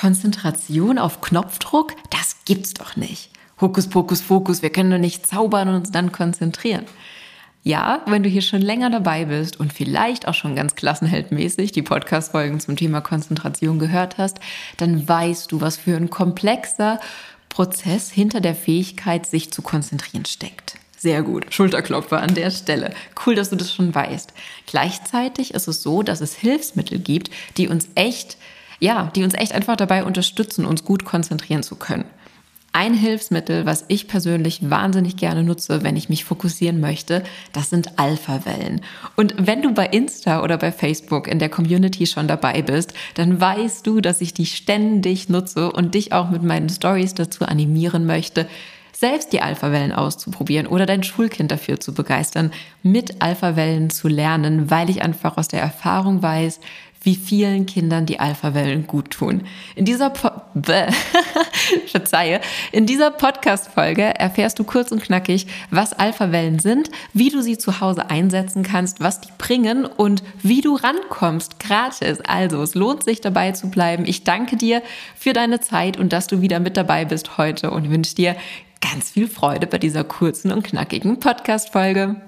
Konzentration auf Knopfdruck? Das gibt's doch nicht. Hokus pokus Fokus, wir können doch nicht zaubern und uns dann konzentrieren. Ja, wenn du hier schon länger dabei bist und vielleicht auch schon ganz klassenheldmäßig die Podcast-Folgen zum Thema Konzentration gehört hast, dann weißt du, was für ein komplexer Prozess hinter der Fähigkeit, sich zu konzentrieren steckt. Sehr gut. Schulterklopfer an der Stelle. Cool, dass du das schon weißt. Gleichzeitig ist es so, dass es Hilfsmittel gibt, die uns echt, ja, die uns echt einfach dabei unterstützen, uns gut konzentrieren zu können. Ein Hilfsmittel, was ich persönlich wahnsinnig gerne nutze, wenn ich mich fokussieren möchte, das sind Alpha-Wellen. Und wenn du bei Insta oder bei Facebook in der Community schon dabei bist, dann weißt du, dass ich die ständig nutze und dich auch mit meinen Stories dazu animieren möchte, selbst die Alpha-Wellen auszuprobieren oder dein Schulkind dafür zu begeistern, mit Alpha-Wellen zu lernen, weil ich einfach aus der Erfahrung weiß, wie vielen Kindern die Alpha-Wellen gut tun. In dieser po Verzeihe, in dieser Podcast-Folge erfährst du kurz und knackig, was Alpha-Wellen sind, wie du sie zu Hause einsetzen kannst, was die bringen und wie du rankommst, gratis. Also, es lohnt sich dabei zu bleiben. Ich danke dir für deine Zeit und dass du wieder mit dabei bist heute und wünsche dir ganz viel Freude bei dieser kurzen und knackigen Podcast-Folge.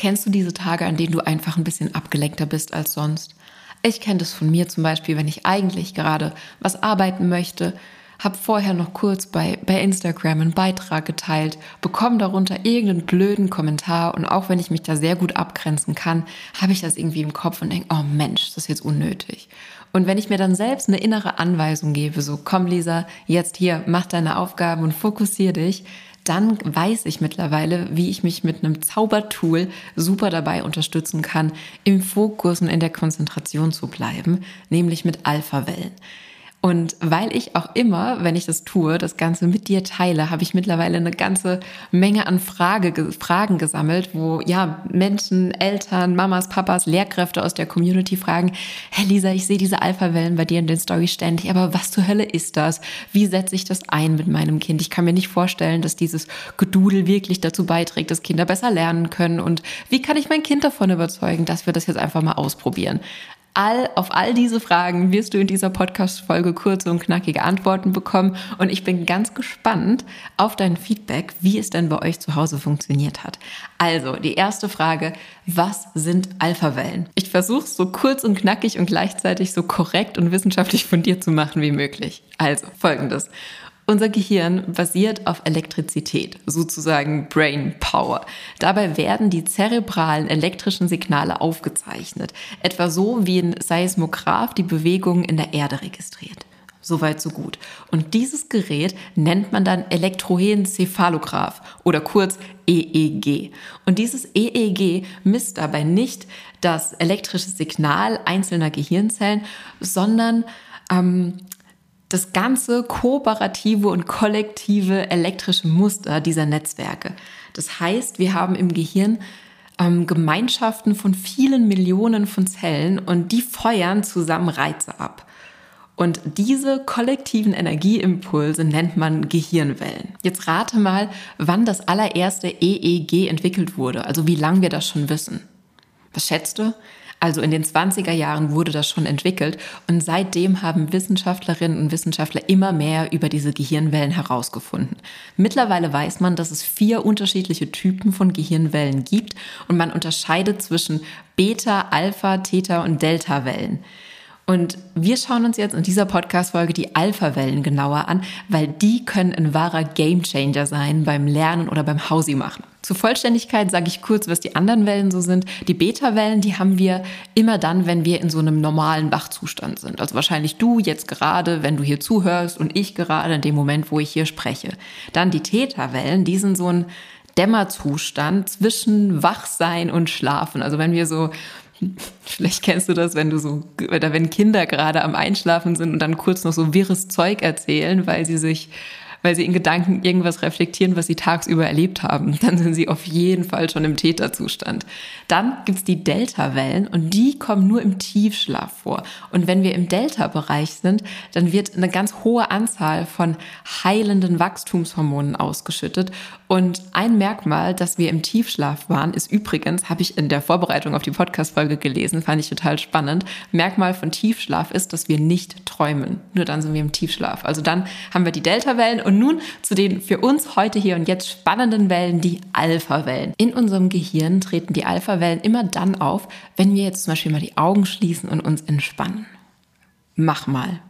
Kennst du diese Tage, an denen du einfach ein bisschen abgelenkter bist als sonst? Ich kenne das von mir zum Beispiel, wenn ich eigentlich gerade was arbeiten möchte, habe vorher noch kurz bei, bei Instagram einen Beitrag geteilt, bekomme darunter irgendeinen blöden Kommentar und auch wenn ich mich da sehr gut abgrenzen kann, habe ich das irgendwie im Kopf und denke, oh Mensch, das ist jetzt unnötig. Und wenn ich mir dann selbst eine innere Anweisung gebe, so komm Lisa, jetzt hier, mach deine Aufgaben und fokussier dich, dann weiß ich mittlerweile, wie ich mich mit einem Zaubertool super dabei unterstützen kann, im Fokus und in der Konzentration zu bleiben, nämlich mit Alpha-Wellen. Und weil ich auch immer, wenn ich das tue, das Ganze mit dir teile, habe ich mittlerweile eine ganze Menge an Frage, Fragen gesammelt, wo ja Menschen, Eltern, Mamas, Papas, Lehrkräfte aus der Community fragen, Herr Lisa, ich sehe diese Alpha-Wellen bei dir in den Stories ständig, aber was zur Hölle ist das? Wie setze ich das ein mit meinem Kind? Ich kann mir nicht vorstellen, dass dieses Gedudel wirklich dazu beiträgt, dass Kinder besser lernen können. Und wie kann ich mein Kind davon überzeugen, dass wir das jetzt einfach mal ausprobieren? All, auf all diese Fragen wirst du in dieser Podcast-Folge kurze und knackige Antworten bekommen. Und ich bin ganz gespannt auf dein Feedback, wie es denn bei euch zu Hause funktioniert hat. Also, die erste Frage, was sind Alpha-Wellen? Ich versuche es so kurz und knackig und gleichzeitig so korrekt und wissenschaftlich von dir zu machen wie möglich. Also, folgendes. Unser Gehirn basiert auf Elektrizität, sozusagen Brain Power. Dabei werden die zerebralen elektrischen Signale aufgezeichnet, etwa so wie ein Seismograph die Bewegungen in der Erde registriert. Soweit so gut. Und dieses Gerät nennt man dann Elektroencephalograph oder kurz EEG. Und dieses EEG misst dabei nicht das elektrische Signal einzelner Gehirnzellen, sondern ähm, das ganze kooperative und kollektive elektrische Muster dieser Netzwerke. Das heißt, wir haben im Gehirn ähm, Gemeinschaften von vielen Millionen von Zellen und die feuern zusammen Reize ab. Und diese kollektiven Energieimpulse nennt man Gehirnwellen. Jetzt rate mal, wann das allererste EEG entwickelt wurde, also wie lange wir das schon wissen. Was schätzt du? Also in den 20er Jahren wurde das schon entwickelt und seitdem haben Wissenschaftlerinnen und Wissenschaftler immer mehr über diese Gehirnwellen herausgefunden. Mittlerweile weiß man, dass es vier unterschiedliche Typen von Gehirnwellen gibt und man unterscheidet zwischen Beta, Alpha, Theta und Delta-Wellen. Und wir schauen uns jetzt in dieser Podcast-Folge die Alpha-Wellen genauer an, weil die können ein wahrer Gamechanger sein beim Lernen oder beim Hausi machen. Zur Vollständigkeit sage ich kurz, was die anderen Wellen so sind. Die Beta-Wellen, die haben wir immer dann, wenn wir in so einem normalen Wachzustand sind. Also wahrscheinlich du jetzt gerade, wenn du hier zuhörst und ich gerade in dem Moment, wo ich hier spreche. Dann die Theta-Wellen, die sind so ein Dämmerzustand zwischen Wachsein und Schlafen. Also wenn wir so Vielleicht kennst du das, wenn du so, oder wenn Kinder gerade am Einschlafen sind und dann kurz noch so wirres Zeug erzählen, weil sie sich weil sie in Gedanken irgendwas reflektieren, was sie tagsüber erlebt haben. Dann sind sie auf jeden Fall schon im Täterzustand. Dann gibt's die Delta-Wellen und die kommen nur im Tiefschlaf vor. Und wenn wir im Delta-Bereich sind, dann wird eine ganz hohe Anzahl von heilenden Wachstumshormonen ausgeschüttet. Und ein Merkmal, dass wir im Tiefschlaf waren, ist übrigens, habe ich in der Vorbereitung auf die Podcast-Folge gelesen, fand ich total spannend. Merkmal von Tiefschlaf ist, dass wir nicht träumen. Nur dann sind wir im Tiefschlaf. Also dann haben wir die Delta-Wellen und nun zu den für uns heute hier und jetzt spannenden Wellen, die Alpha-Wellen. In unserem Gehirn treten die Alpha-Wellen immer dann auf, wenn wir jetzt zum Beispiel mal die Augen schließen und uns entspannen. Mach mal.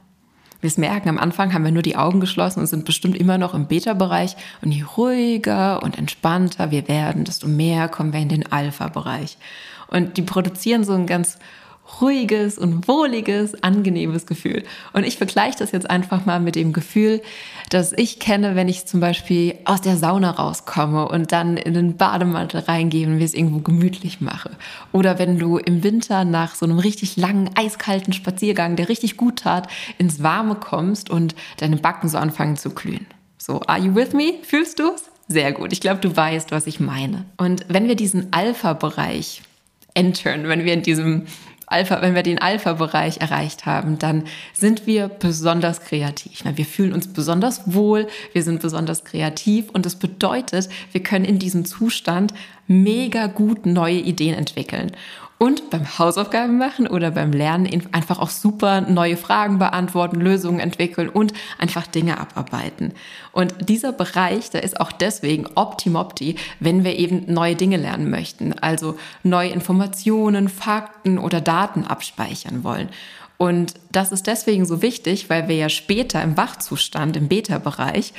Wir merken, am Anfang haben wir nur die Augen geschlossen und sind bestimmt immer noch im Beta-Bereich. Und je ruhiger und entspannter wir werden, desto mehr kommen wir in den Alpha-Bereich. Und die produzieren so ein ganz ruhiges und wohliges, angenehmes Gefühl. Und ich vergleiche das jetzt einfach mal mit dem Gefühl, das ich kenne, wenn ich zum Beispiel aus der Sauna rauskomme und dann in den Bademantel reingehe und mir es irgendwo gemütlich mache. Oder wenn du im Winter nach so einem richtig langen, eiskalten Spaziergang, der richtig gut tat, ins Warme kommst und deine Backen so anfangen zu glühen. So, are you with me? Fühlst du es? Sehr gut. Ich glaube, du weißt, was ich meine. Und wenn wir diesen Alpha-Bereich entern, wenn wir in diesem Alpha, wenn wir den Alpha-Bereich erreicht haben, dann sind wir besonders kreativ. Wir fühlen uns besonders wohl, wir sind besonders kreativ und das bedeutet, wir können in diesem Zustand mega gut neue Ideen entwickeln und beim Hausaufgaben machen oder beim Lernen einfach auch super neue Fragen beantworten, Lösungen entwickeln und einfach Dinge abarbeiten. Und dieser Bereich, der ist auch deswegen optimopti, wenn wir eben neue Dinge lernen möchten, also neue Informationen, Fakten oder Daten abspeichern wollen. Und das ist deswegen so wichtig, weil wir ja später im Wachzustand, im Beta-Bereich,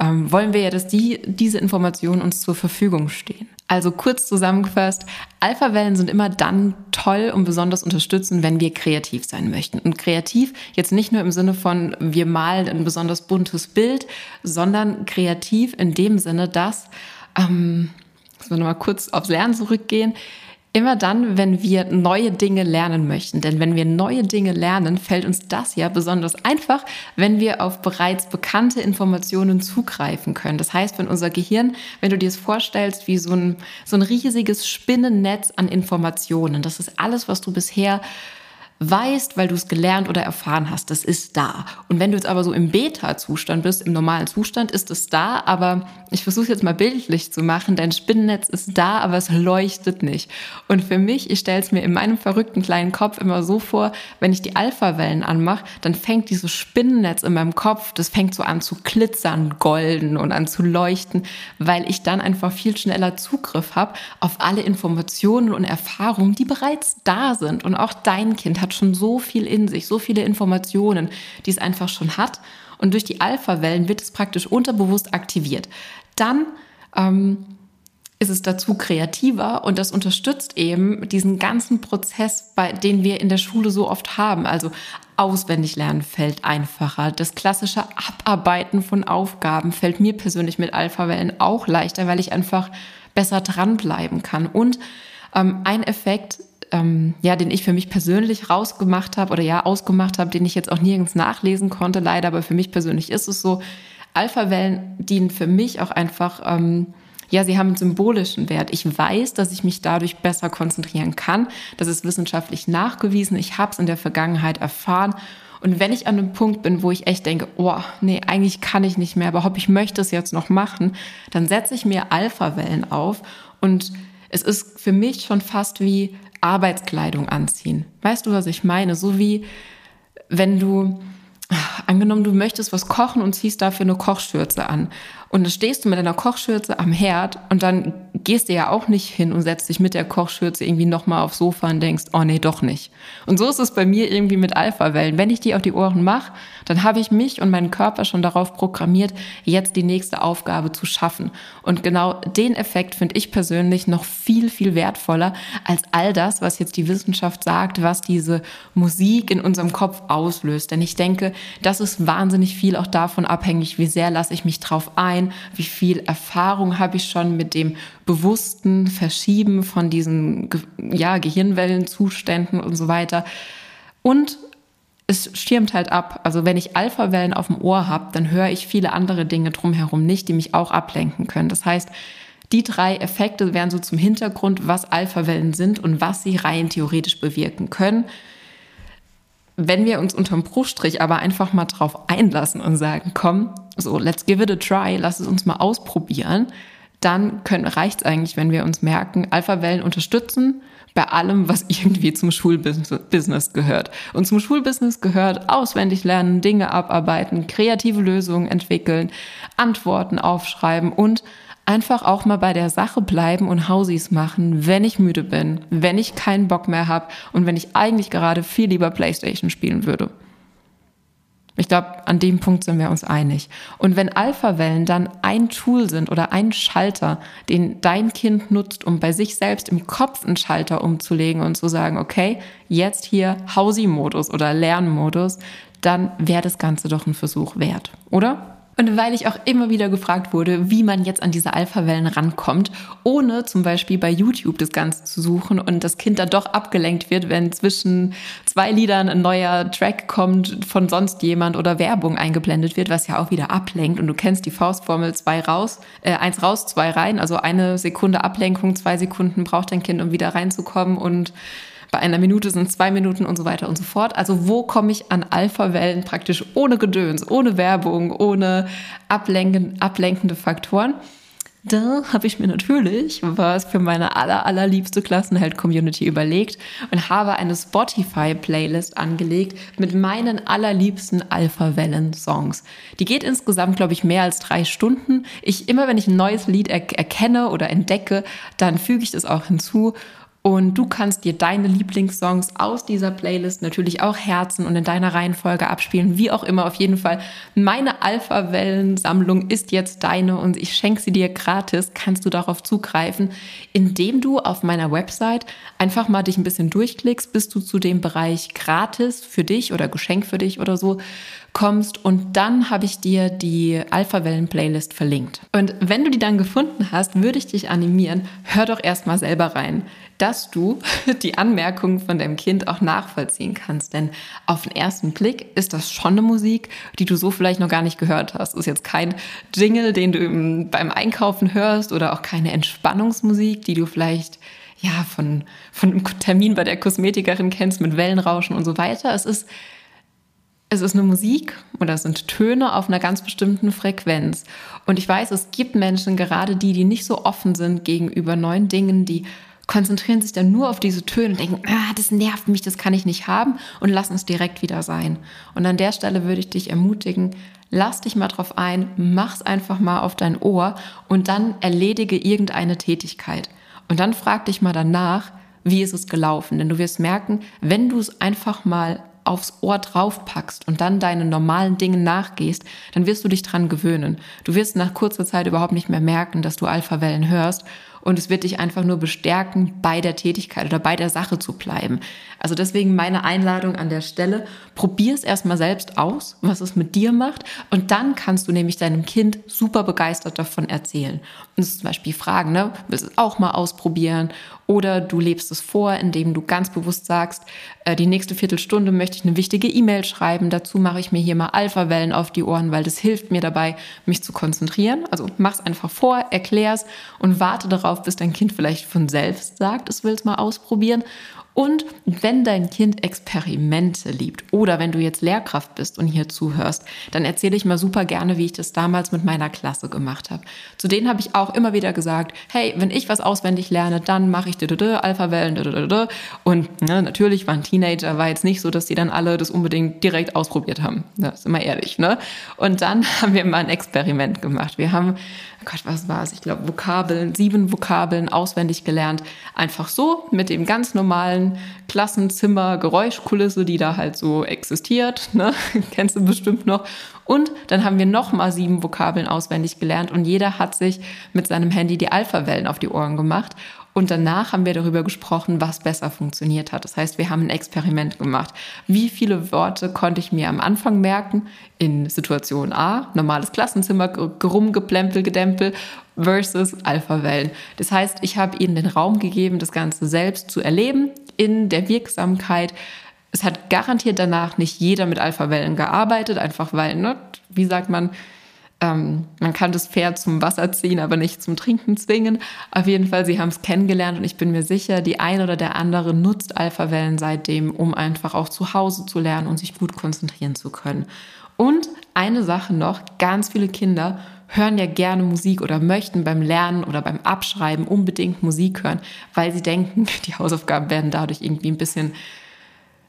ähm, wollen wir ja, dass die, diese Informationen uns zur Verfügung stehen. Also kurz zusammengefasst, Alpha-Wellen sind immer dann toll und besonders unterstützen, wenn wir kreativ sein möchten. Und kreativ jetzt nicht nur im Sinne von, wir malen ein besonders buntes Bild, sondern kreativ in dem Sinne, dass, ähm, müssen wir nochmal kurz aufs Lernen zurückgehen, Immer dann, wenn wir neue Dinge lernen möchten. Denn wenn wir neue Dinge lernen, fällt uns das ja besonders einfach, wenn wir auf bereits bekannte Informationen zugreifen können. Das heißt, wenn unser Gehirn, wenn du dir es vorstellst, wie so ein, so ein riesiges Spinnennetz an Informationen, das ist alles, was du bisher weißt, weil du es gelernt oder erfahren hast, das ist da. Und wenn du jetzt aber so im Beta-Zustand bist, im normalen Zustand, ist es da, aber ich versuche jetzt mal bildlich zu machen, dein Spinnennetz ist da, aber es leuchtet nicht. Und für mich, ich stelle es mir in meinem verrückten kleinen Kopf immer so vor, wenn ich die Alpha-Wellen anmache, dann fängt dieses Spinnennetz in meinem Kopf, das fängt so an zu glitzern, golden und an zu leuchten, weil ich dann einfach viel schneller Zugriff habe auf alle Informationen und Erfahrungen, die bereits da sind. Und auch dein Kind hat schon so viel in sich, so viele Informationen, die es einfach schon hat. Und durch die Alpha-Wellen wird es praktisch unterbewusst aktiviert. Dann ähm, ist es dazu kreativer und das unterstützt eben diesen ganzen Prozess, bei, den wir in der Schule so oft haben. Also auswendig lernen fällt einfacher. Das klassische Abarbeiten von Aufgaben fällt mir persönlich mit Alpha-Wellen auch leichter, weil ich einfach besser dranbleiben kann. Und ähm, ein Effekt ähm, ja, den ich für mich persönlich rausgemacht habe oder ja ausgemacht habe, den ich jetzt auch nirgends nachlesen konnte, leider, aber für mich persönlich ist es so. Alpha-Wellen dienen für mich auch einfach, ähm, ja, sie haben einen symbolischen Wert. Ich weiß, dass ich mich dadurch besser konzentrieren kann. Das ist wissenschaftlich nachgewiesen. Ich habe es in der Vergangenheit erfahren. Und wenn ich an einem Punkt bin, wo ich echt denke, oh, nee, eigentlich kann ich nicht mehr, aber ob ich möchte es jetzt noch machen, dann setze ich mir Alpha-Wellen auf und es ist für mich schon fast wie Arbeitskleidung anziehen. Weißt du, was ich meine? So wie wenn du, angenommen, du möchtest was kochen und ziehst dafür eine Kochschürze an. Und dann stehst du mit deiner Kochschürze am Herd und dann gehst du ja auch nicht hin und setzt dich mit der Kochschürze irgendwie nochmal aufs Sofa und denkst, oh nee, doch nicht. Und so ist es bei mir irgendwie mit Alpha-Wellen. Wenn ich die auf die Ohren mache, dann habe ich mich und meinen Körper schon darauf programmiert, jetzt die nächste Aufgabe zu schaffen. Und genau den Effekt finde ich persönlich noch viel, viel wertvoller als all das, was jetzt die Wissenschaft sagt, was diese Musik in unserem Kopf auslöst. Denn ich denke, das ist wahnsinnig viel auch davon abhängig, wie sehr lasse ich mich drauf ein, rein? Wie viel Erfahrung habe ich schon mit dem bewussten Verschieben von diesen ja, Gehirnwellenzuständen und so weiter? Und es schirmt halt ab. Also wenn ich Alphawellen auf dem Ohr habe, dann höre ich viele andere Dinge drumherum nicht, die mich auch ablenken können. Das heißt, die drei Effekte wären so zum Hintergrund, was Alphawellen sind und was sie rein theoretisch bewirken können. Wenn wir uns unterm Bruchstrich aber einfach mal drauf einlassen und sagen, komm, so, let's give it a try, lass es uns mal ausprobieren, dann reicht es eigentlich, wenn wir uns merken, Alphawellen unterstützen bei allem, was irgendwie zum Schulbusiness gehört. Und zum Schulbusiness gehört auswendig lernen, Dinge abarbeiten, kreative Lösungen entwickeln, Antworten aufschreiben und einfach auch mal bei der Sache bleiben und Hausis machen, wenn ich müde bin, wenn ich keinen Bock mehr habe und wenn ich eigentlich gerade viel lieber Playstation spielen würde. Ich glaube, an dem Punkt sind wir uns einig. Und wenn Alpha-Wellen dann ein Tool sind oder ein Schalter, den dein Kind nutzt, um bei sich selbst im Kopf einen Schalter umzulegen und zu sagen, okay, jetzt hier Hausi-Modus oder Lernmodus, dann wäre das Ganze doch ein Versuch wert, oder? Und weil ich auch immer wieder gefragt wurde, wie man jetzt an diese Alpha-Wellen rankommt, ohne zum Beispiel bei YouTube das Ganze zu suchen und das Kind dann doch abgelenkt wird, wenn zwischen zwei Liedern ein neuer Track kommt von sonst jemand oder Werbung eingeblendet wird, was ja auch wieder ablenkt. Und du kennst die Faustformel zwei raus, äh, eins raus, zwei rein. Also eine Sekunde Ablenkung, zwei Sekunden braucht dein Kind, um wieder reinzukommen und bei einer Minute sind zwei Minuten und so weiter und so fort. Also wo komme ich an Alpha-Wellen praktisch ohne Gedöns, ohne Werbung, ohne ablenken, ablenkende Faktoren? Da habe ich mir natürlich was für meine aller, allerliebste Klassenheld-Community überlegt und habe eine Spotify-Playlist angelegt mit meinen allerliebsten Alpha-Wellen-Songs. Die geht insgesamt, glaube ich, mehr als drei Stunden. Ich, immer wenn ich ein neues Lied er erkenne oder entdecke, dann füge ich das auch hinzu und du kannst dir deine Lieblingssongs aus dieser Playlist natürlich auch Herzen und in deiner Reihenfolge abspielen, wie auch immer. Auf jeden Fall, meine Alpha-Wellen-Sammlung ist jetzt deine und ich schenke sie dir gratis. Kannst du darauf zugreifen, indem du auf meiner Website einfach mal dich ein bisschen durchklickst, bis du zu dem Bereich gratis für dich oder Geschenk für dich oder so kommst und dann habe ich dir die Alpha-Wellen-Playlist verlinkt. Und wenn du die dann gefunden hast, würde ich dich animieren, hör doch erstmal selber rein, dass du die Anmerkungen von deinem Kind auch nachvollziehen kannst. Denn auf den ersten Blick ist das schon eine Musik, die du so vielleicht noch gar nicht gehört hast. Ist jetzt kein Jingle, den du beim Einkaufen hörst oder auch keine Entspannungsmusik, die du vielleicht ja, von, von einem Termin bei der Kosmetikerin kennst mit Wellenrauschen und so weiter. Es ist es ist eine Musik oder es sind Töne auf einer ganz bestimmten Frequenz. Und ich weiß, es gibt Menschen, gerade die, die nicht so offen sind gegenüber neuen Dingen, die konzentrieren sich dann nur auf diese Töne und denken, ah, das nervt mich, das kann ich nicht haben und lassen es direkt wieder sein. Und an der Stelle würde ich dich ermutigen, lass dich mal drauf ein, mach's einfach mal auf dein Ohr und dann erledige irgendeine Tätigkeit. Und dann frag dich mal danach, wie ist es gelaufen? Denn du wirst merken, wenn du es einfach mal aufs Ohr draufpackst und dann deine normalen Dinge nachgehst, dann wirst du dich dran gewöhnen. Du wirst nach kurzer Zeit überhaupt nicht mehr merken, dass du Alpha-Wellen hörst und es wird dich einfach nur bestärken, bei der Tätigkeit oder bei der Sache zu bleiben. Also deswegen meine Einladung an der Stelle, probier es erstmal selbst aus, was es mit dir macht und dann kannst du nämlich deinem Kind super begeistert davon erzählen. Und zum Beispiel fragen, ne, willst du es auch mal ausprobieren oder du lebst es vor, indem du ganz bewusst sagst, äh, die nächste Viertelstunde möchte ich eine wichtige E-Mail schreiben, dazu mache ich mir hier mal Alpha-Wellen auf die Ohren, weil das hilft mir dabei, mich zu konzentrieren. Also mach es einfach vor, erklär es und warte darauf, darauf, bis dein Kind vielleicht von selbst sagt, es will es mal ausprobieren. Und wenn dein Kind Experimente liebt oder wenn du jetzt Lehrkraft bist und hier zuhörst, dann erzähle ich mal super gerne, wie ich das damals mit meiner Klasse gemacht habe. Zu denen habe ich auch immer wieder gesagt, hey, wenn ich was auswendig lerne, dann mache ich Alpha-Wellen und ne, natürlich waren Teenager, war jetzt nicht so, dass die dann alle das unbedingt direkt ausprobiert haben. Das ist immer ehrlich, ne? Und dann haben wir mal ein Experiment gemacht. Wir haben oh Gott, was war es? Ich glaube, Vokabeln, sieben Vokabeln auswendig gelernt. Einfach so mit dem ganz normalen Klassenzimmer, Geräuschkulisse, die da halt so existiert. Ne? Kennst du bestimmt noch. Und dann haben wir nochmal sieben Vokabeln auswendig gelernt und jeder hat sich mit seinem Handy die Alpha-Wellen auf die Ohren gemacht. Und danach haben wir darüber gesprochen, was besser funktioniert hat. Das heißt, wir haben ein Experiment gemacht. Wie viele Worte konnte ich mir am Anfang merken in Situation A, normales Klassenzimmer, Gerumgeplempel, Gedempel versus Alpha-Wellen. Das heißt, ich habe ihnen den Raum gegeben, das Ganze selbst zu erleben in der Wirksamkeit. Es hat garantiert danach nicht jeder mit Alpha-Wellen gearbeitet, einfach weil, ne, wie sagt man, ähm, man kann das Pferd zum Wasser ziehen, aber nicht zum Trinken zwingen. Auf jeden Fall, sie haben es kennengelernt und ich bin mir sicher, die eine oder der andere nutzt Alpha-Wellen seitdem, um einfach auch zu Hause zu lernen und sich gut konzentrieren zu können. Und eine Sache noch, ganz viele Kinder hören ja gerne Musik oder möchten beim Lernen oder beim Abschreiben unbedingt Musik hören, weil sie denken, die Hausaufgaben werden dadurch irgendwie ein bisschen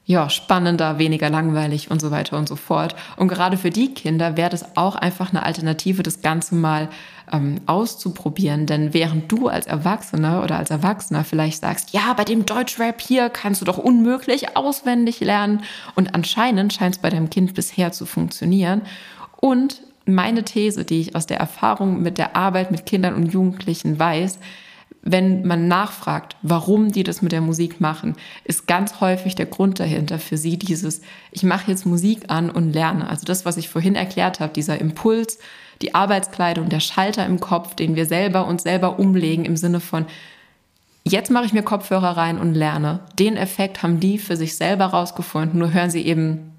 ja, spannender, weniger langweilig und so weiter und so fort. Und gerade für die Kinder wäre das auch einfach eine Alternative, das Ganze mal ähm, auszuprobieren. Denn während du als Erwachsener oder als Erwachsener vielleicht sagst, ja, bei dem Deutschrap hier kannst du doch unmöglich auswendig lernen. Und anscheinend scheint es bei deinem Kind bisher zu funktionieren. Und meine These, die ich aus der Erfahrung mit der Arbeit mit Kindern und Jugendlichen weiß, wenn man nachfragt, warum die das mit der Musik machen, ist ganz häufig der Grund dahinter für sie dieses, ich mache jetzt Musik an und lerne. Also das, was ich vorhin erklärt habe, dieser Impuls, die Arbeitskleidung, der Schalter im Kopf, den wir selber uns selber umlegen im Sinne von, jetzt mache ich mir Kopfhörer rein und lerne. Den Effekt haben die für sich selber rausgefunden, nur hören sie eben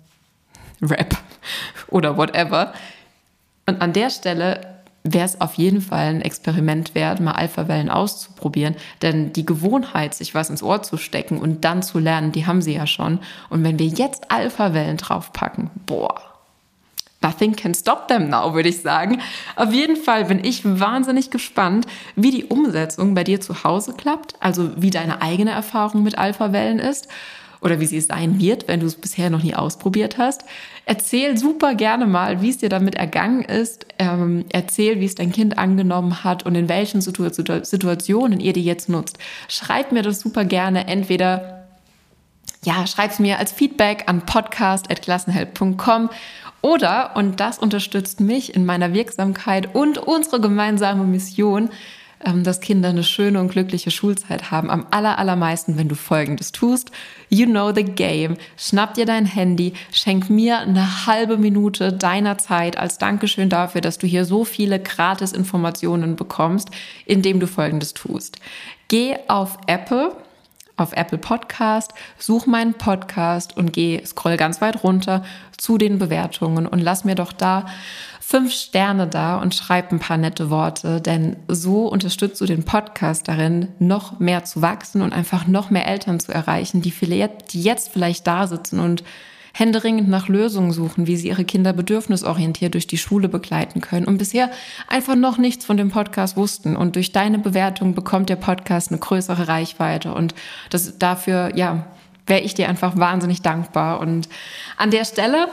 Rap oder whatever. Und an der Stelle wäre es auf jeden Fall ein Experiment wert, mal Alpha-Wellen auszuprobieren. Denn die Gewohnheit, sich was ins Ohr zu stecken und dann zu lernen, die haben sie ja schon. Und wenn wir jetzt Alpha-Wellen draufpacken, boah, nothing can stop them now, würde ich sagen. Auf jeden Fall bin ich wahnsinnig gespannt, wie die Umsetzung bei dir zu Hause klappt, also wie deine eigene Erfahrung mit Alpha-Wellen ist oder wie sie sein wird, wenn du es bisher noch nie ausprobiert hast. Erzähl super gerne mal, wie es dir damit ergangen ist. Ähm, erzähl, wie es dein Kind angenommen hat und in welchen Situationen ihr die jetzt nutzt. Schreib mir das super gerne. Entweder, ja, es mir als Feedback an podcast.klassenheld.com oder, und das unterstützt mich in meiner Wirksamkeit und unsere gemeinsame Mission, dass Kinder eine schöne und glückliche Schulzeit haben. Am aller, allermeisten, wenn du Folgendes tust. You know the game. Schnapp dir dein Handy, schenk mir eine halbe Minute deiner Zeit als Dankeschön dafür, dass du hier so viele gratis Informationen bekommst, indem du Folgendes tust. Geh auf Apple, auf Apple Podcast, such meinen Podcast und geh, scroll ganz weit runter zu den Bewertungen und lass mir doch da fünf Sterne da und schreib ein paar nette Worte, denn so unterstützt du den Podcast darin, noch mehr zu wachsen und einfach noch mehr Eltern zu erreichen, die, jetzt vielleicht da sitzen und händeringend nach Lösungen suchen, wie sie ihre Kinder bedürfnisorientiert durch die Schule begleiten können und bisher einfach noch nichts von dem Podcast wussten. Und durch deine Bewertung bekommt der Podcast eine größere Reichweite und das dafür, ja, wäre ich dir einfach wahnsinnig dankbar. Und an der Stelle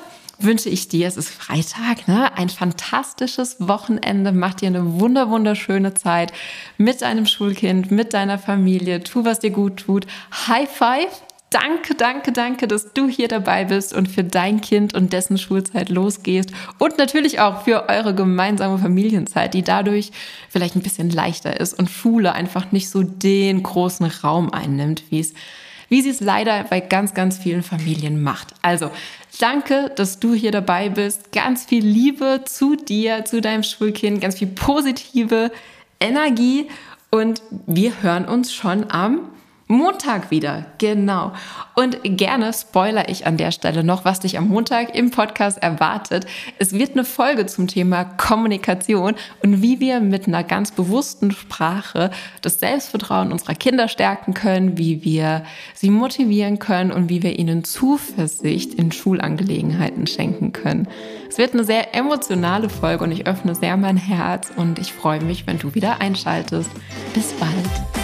wünsche ich dir, es ist Freitag, ne? ein fantastisches Wochenende. Mach dir eine wunder, wunderschöne Zeit mit deinem Schulkind, mit deiner Familie. Tu, was dir gut tut. High Five. Danke, danke, danke, dass du hier dabei bist und für dein Kind und dessen Schulzeit losgehst. Und natürlich auch für eure gemeinsame Familienzeit, die dadurch vielleicht ein bisschen leichter ist und Schule einfach nicht so den großen Raum einnimmt, wie es wie sie es leider bei ganz, ganz vielen Familien macht. Also, danke, dass du hier dabei bist. Ganz viel Liebe zu dir, zu deinem Schulkind, ganz viel positive Energie und wir hören uns schon am Montag wieder, genau. Und gerne spoiler ich an der Stelle noch, was dich am Montag im Podcast erwartet. Es wird eine Folge zum Thema Kommunikation und wie wir mit einer ganz bewussten Sprache das Selbstvertrauen unserer Kinder stärken können, wie wir sie motivieren können und wie wir ihnen Zuversicht in Schulangelegenheiten schenken können. Es wird eine sehr emotionale Folge und ich öffne sehr mein Herz und ich freue mich, wenn du wieder einschaltest. Bis bald.